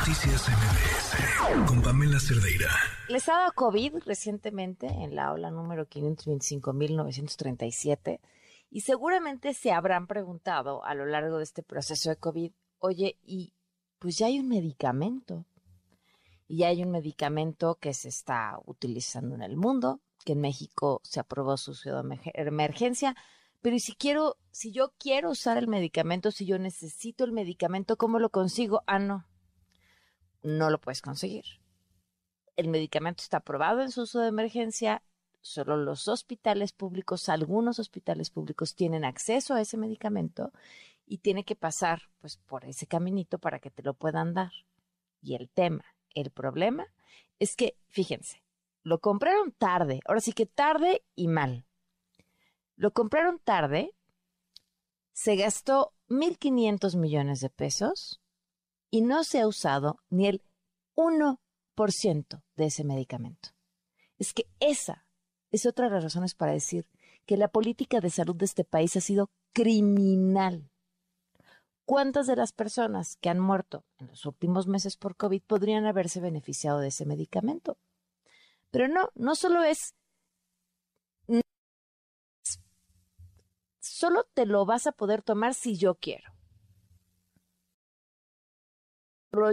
Noticias MBS con Pamela Cerdeira. Les ha COVID recientemente en la ola número 525.937 y seguramente se habrán preguntado a lo largo de este proceso de COVID, oye, y pues ya hay un medicamento. Y ya hay un medicamento que se está utilizando en el mundo, que en México se aprobó su emergencia, pero si quiero, si yo quiero usar el medicamento, si yo necesito el medicamento, ¿cómo lo consigo? Ah, no. No lo puedes conseguir. El medicamento está aprobado en su uso de emergencia, solo los hospitales públicos, algunos hospitales públicos tienen acceso a ese medicamento y tiene que pasar pues por ese caminito para que te lo puedan dar. Y el tema, el problema es que, fíjense, lo compraron tarde, ahora sí que tarde y mal. Lo compraron tarde, se gastó 1.500 millones de pesos y no se ha usado ni el 1% de ese medicamento. Es que esa es otra de las razones para decir que la política de salud de este país ha sido criminal. ¿Cuántas de las personas que han muerto en los últimos meses por COVID podrían haberse beneficiado de ese medicamento? Pero no, no solo es solo te lo vas a poder tomar si yo quiero.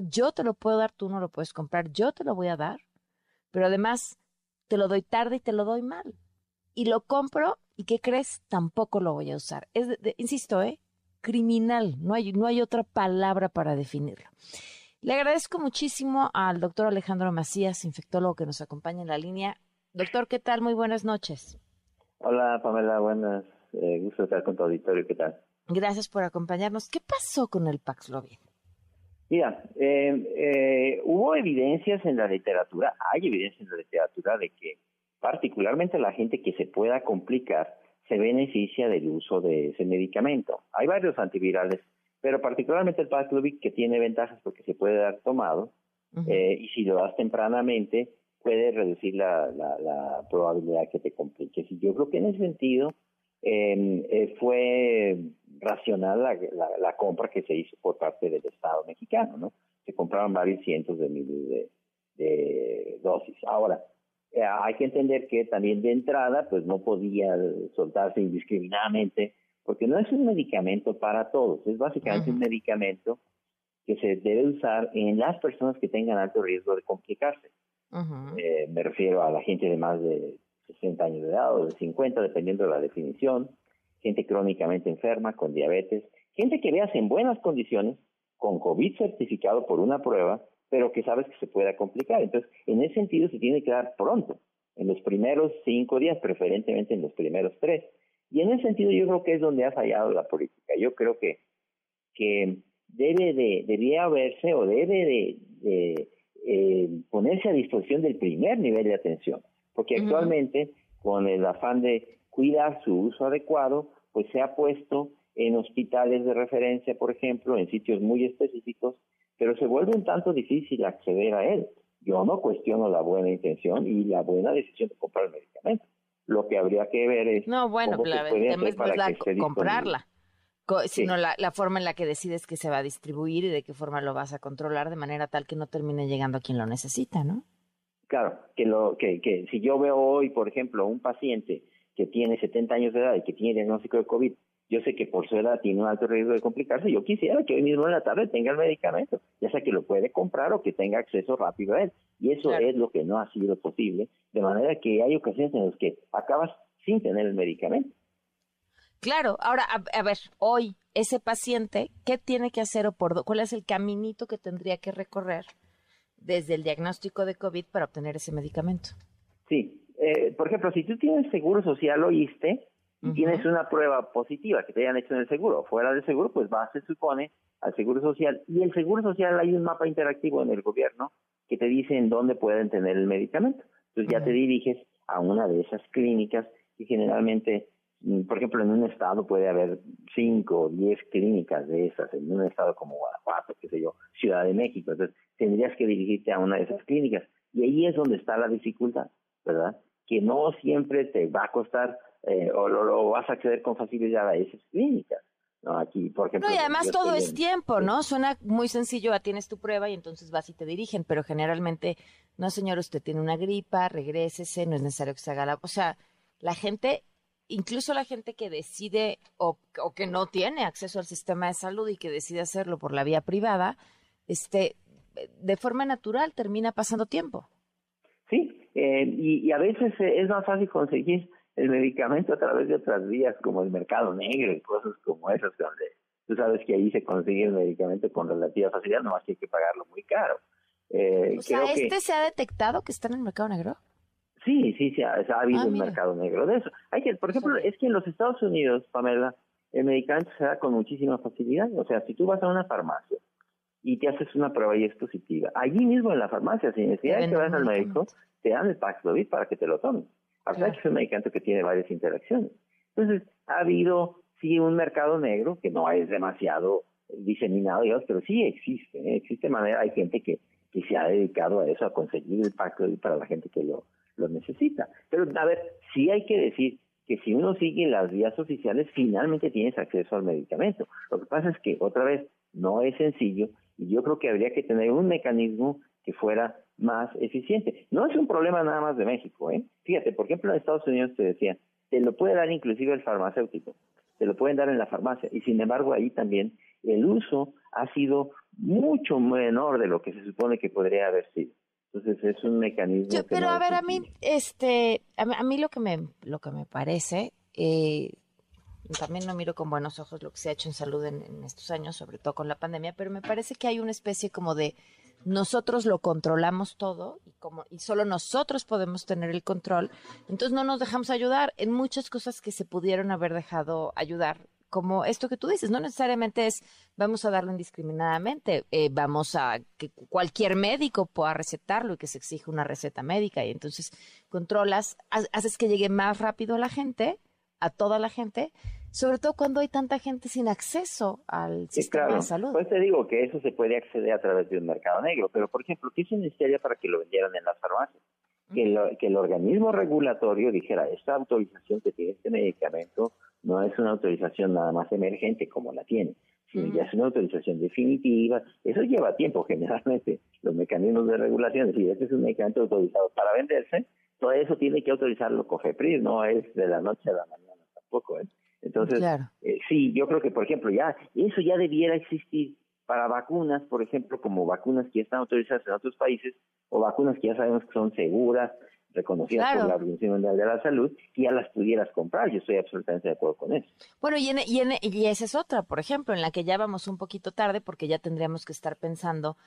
Yo te lo puedo dar, tú no lo puedes comprar, yo te lo voy a dar, pero además te lo doy tarde y te lo doy mal. Y lo compro y ¿qué crees? Tampoco lo voy a usar. Es, insisto, ¿eh? criminal, no hay, no hay otra palabra para definirlo. Le agradezco muchísimo al doctor Alejandro Macías, infectólogo que nos acompaña en la línea. Doctor, ¿qué tal? Muy buenas noches. Hola, Pamela, buenas eh, gusto estar con tu auditorio. ¿Qué tal? Gracias por acompañarnos. ¿Qué pasó con el Paxlovid? Mira, eh, eh, hubo evidencias en la literatura, hay evidencias en la literatura de que particularmente la gente que se pueda complicar se beneficia del uso de ese medicamento. Hay varios antivirales, pero particularmente el Paxlovid que tiene ventajas porque se puede dar tomado eh, y si lo das tempranamente puede reducir la, la, la probabilidad que te compliques. Y yo creo que en ese sentido Em, eh, fue racional la, compra que se hizo por parte del Estado mexicano, ¿no? Se compraron varios cientos de miles de, dosis. Ahora, eh, hay que entender que también de entrada, pues no podía soltarse indiscriminadamente, porque no es un medicamento para todos, es básicamente un medicamento que se debe usar en las personas que tengan alto riesgo de complicarse. Eh, me refiero a la gente de más de 60 años de edad o de 50, dependiendo de la definición, gente crónicamente enferma, con diabetes, gente que veas en buenas condiciones, con COVID certificado por una prueba, pero que sabes que se pueda complicar. Entonces, en ese sentido se tiene que dar pronto, en los primeros cinco días, preferentemente en los primeros tres. Y en ese sentido yo creo que es donde ha fallado la política. Yo creo que, que debe de, debía verse o debe de, eh, ponerse a disposición del primer nivel de atención porque actualmente con el afán de cuidar su uso adecuado, pues se ha puesto en hospitales de referencia, por ejemplo, en sitios muy específicos, pero se vuelve un tanto difícil acceder a él. Yo no cuestiono la buena intención y la buena decisión de comprar el medicamento. Lo que habría que ver es no, bueno, la, para comprarla, sino la, la, forma en la que decides que se va a distribuir y de qué forma lo vas a controlar de manera tal que no termine llegando a quien lo necesita, ¿no? Claro, que, lo, que, que si yo veo hoy, por ejemplo, un paciente que tiene 70 años de edad y que tiene diagnóstico de COVID, yo sé que por su edad tiene un alto riesgo de complicarse, yo quisiera que hoy mismo en la tarde tenga el medicamento, ya sea que lo puede comprar o que tenga acceso rápido a él. Y eso es lo que no ha sido posible, de manera que hay ocasiones en las que acabas sin tener el medicamento. Claro, ahora, a, ver, hoy ese paciente, ¿qué tiene que hacer o por cuál es el caminito que tendría que recorrer desde el diagnóstico de COVID para obtener ese medicamento. Sí, eh, por ejemplo, si tú tienes seguro social, oíste, y tienes una prueba positiva que te hayan hecho en el seguro, fuera del seguro, pues vas, se supone, al seguro social. Y el seguro social hay un mapa interactivo en el gobierno que te dice en dónde pueden tener el medicamento. Entonces ya te diriges a una de esas clínicas y generalmente Mm, por ejemplo, en un estado puede haber cinco o diez clínicas de esas, en un estado como Guanajuato, qué sé yo, Ciudad de México. Entonces, tendrías que dirigirte a una de esas clínicas. Y ahí es donde está la dificultad, ¿verdad? Que no siempre te va a costar eh, o lo, vas a acceder con facilidad a esas clínicas. ¿no? Aquí, por ejemplo... No, y además todo estoy es tiempo, ¿no? Suena muy sencillo, ah, tienes tu prueba y entonces vas y te dirigen, pero generalmente, no señor, usted tiene una gripa, regrésese, no es necesario que se haga la... O sea, la gente, incluso la gente que decide o, o que no tiene acceso al sistema de salud y que decide hacerlo por la vía privada, este, de forma natural termina pasando tiempo. Sí, eh, y, y a veces eh, es más fácil conseguir el medicamento a través de otras vías como el mercado negro y cosas como esas donde tú sabes que ahí se consigue el medicamento con relativa facilidad, no más que hay que pagarlo muy caro. Eh, O sea, creo que- ¿este se ha detectado que está en el mercado negro? Sí, sí, sí, ha, ha habido Ah, un mercado negro de eso. Hay que, por ejemplo, es que en los Estados Unidos, Pamela, el medicamento se da con muchísima facilidad. O sea, si tú vas a una farmacia y te haces una prueba y es positiva, allí mismo en la farmacia, sin necesidad de que vayas al médico. Te dan el Paxlovid para que te lo tomes. A pesar que es un medicamento que tiene varias interacciones. Entonces, ha habido, sí, un mercado negro que no es demasiado diseminado, digamos, pero sí existe. ¿eh? Existe manera, hay gente que, que se ha dedicado a eso, a conseguir el Paxlovid para la gente que lo, lo necesita. Pero, a ver, sí hay que decir que si uno sigue las vías oficiales, finalmente tienes acceso al medicamento. Lo que pasa es que, otra vez, no es sencillo y yo creo que habría que tener un mecanismo que fuera más eficiente. No es un problema nada más de México, ¿eh? Fíjate, por ejemplo, en Estados Unidos te decía, te lo puede dar inclusive el farmacéutico, te lo pueden dar en la farmacia y sin embargo ahí también el uso ha sido mucho menor de lo que se supone que podría haber sido. Entonces es un mecanismo. Yo- pero no a ver, a mí, este, a mí, a mí lo que me, lo que me parece, eh, también no miro con buenos ojos lo que se ha hecho en salud en, en estos años, sobre todo con la pandemia, pero me parece que hay una especie como de nosotros lo controlamos todo y como y solo nosotros podemos tener el control, entonces no nos dejamos ayudar en muchas cosas que se pudieron haber dejado ayudar, como esto que tú dices, no necesariamente es vamos a darlo indiscriminadamente, eh, vamos a que cualquier médico pueda recetarlo y que se exija una receta médica y entonces controlas, ha- haces que llegue más rápido a la gente, a toda la gente, sobre todo cuando hay tanta gente sin acceso al sistema claro. de salud. Pues te digo que eso se puede acceder a través de un mercado negro, pero por ejemplo, ¿qué se necesitaría para que lo vendieran en las farmacias? Que, lo- que el organismo regulatorio dijera, esta autorización que tiene este medicamento no es una autorización nada más emergente como la tiene, sino ya es una autorización definitiva. Eso lleva tiempo generalmente, los mecanismos de regulación. Si este es un medicamento autorizado para venderse, todo eso tiene que autorizarlo COFEPRIS, no es de la noche a la mañana tampoco. ¿eh? Entonces, Claro. eh, sí, yo creo que, por ejemplo, ya eso ya debiera existir para vacunas, por ejemplo, como vacunas que ya están autorizadas en otros países o vacunas que ya sabemos que son seguras, reconocidas Claro. por la Organización Mundial de la Salud, que ya las pudieras comprar. Yo estoy absolutamente de acuerdo con eso. Bueno, y, en, y, en- y esa es otra, por ejemplo, en la que ya vamos un poquito tarde porque ya tendríamos que estar pensando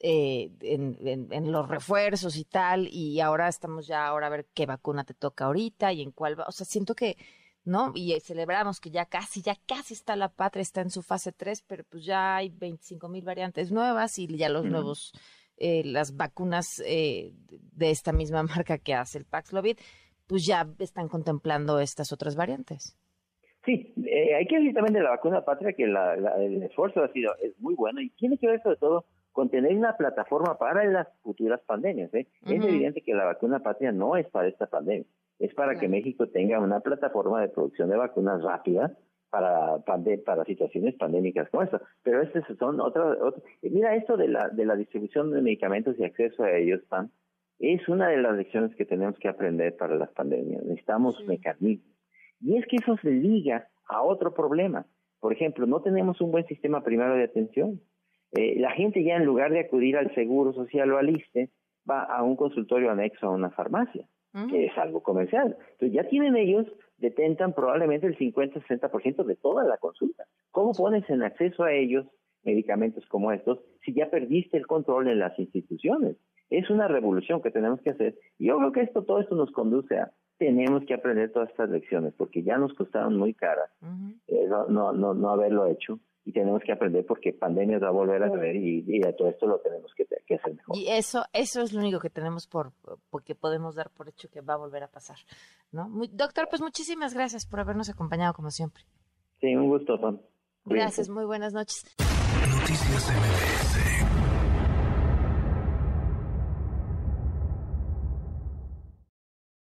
eh, en, en- en los refuerzos y tal, y ahora estamos ya ahora a ver qué vacuna te toca ahorita y en cuál va. O sea, siento que, ¿no? Y eh, celebramos que ya casi, ya casi está la patria, está en su fase 3, pero pues ya hay 25 mil variantes nuevas y ya los nuevos, eh, las vacunas eh, de esta misma marca que hace el Paxlovid, pues ya están contemplando estas otras variantes. Sí, eh, hay que decir también de la vacuna patria que la- la- el esfuerzo ha sido es muy bueno y tiene que ver sobre todo con tener una plataforma para las futuras pandemias. ¿eh? Es evidente que la vacuna patria no es para esta pandemia, es para que. México tenga una plataforma de producción de vacunas rápida para pande- para situaciones pandémicas como esta. Pero estas son otras. Otra, mira, esto de la, de la distribución de medicamentos y acceso a ellos, Pam, es una de las lecciones que tenemos que aprender para las pandemias. Necesitamos Sí. mecanismos. Y es que eso se liga a otro problema. Por ejemplo, no tenemos un buen sistema primario de atención. Eh, la gente ya en lugar de acudir al Seguro Social o al ISSSTE, va a un consultorio anexo a una farmacia, Que es algo comercial. Entonces ya tienen ellos, detentan probablemente el 50-60% de toda la consulta. ¿Cómo pones en acceso a ellos medicamentos como estos si ya perdiste el control en las instituciones? Es una revolución que tenemos que hacer. Yo creo que esto, todo esto nos conduce a tenemos que aprender todas estas lecciones porque ya nos costaron muy caras eh, no, no, no, no haberlo hecho y tenemos que aprender porque pandemias va a volver a haber y, y a todo esto lo tenemos que, que hacer mejor. Y eso, eso es lo único que tenemos por, porque podemos dar por hecho que va a volver a pasar, ¿no? Muy- doctor, pues muchísimas gracias por habernos acompañado como siempre. Sí, un gusto, Tom. Gracias, muy buenas noches. Noticias MBS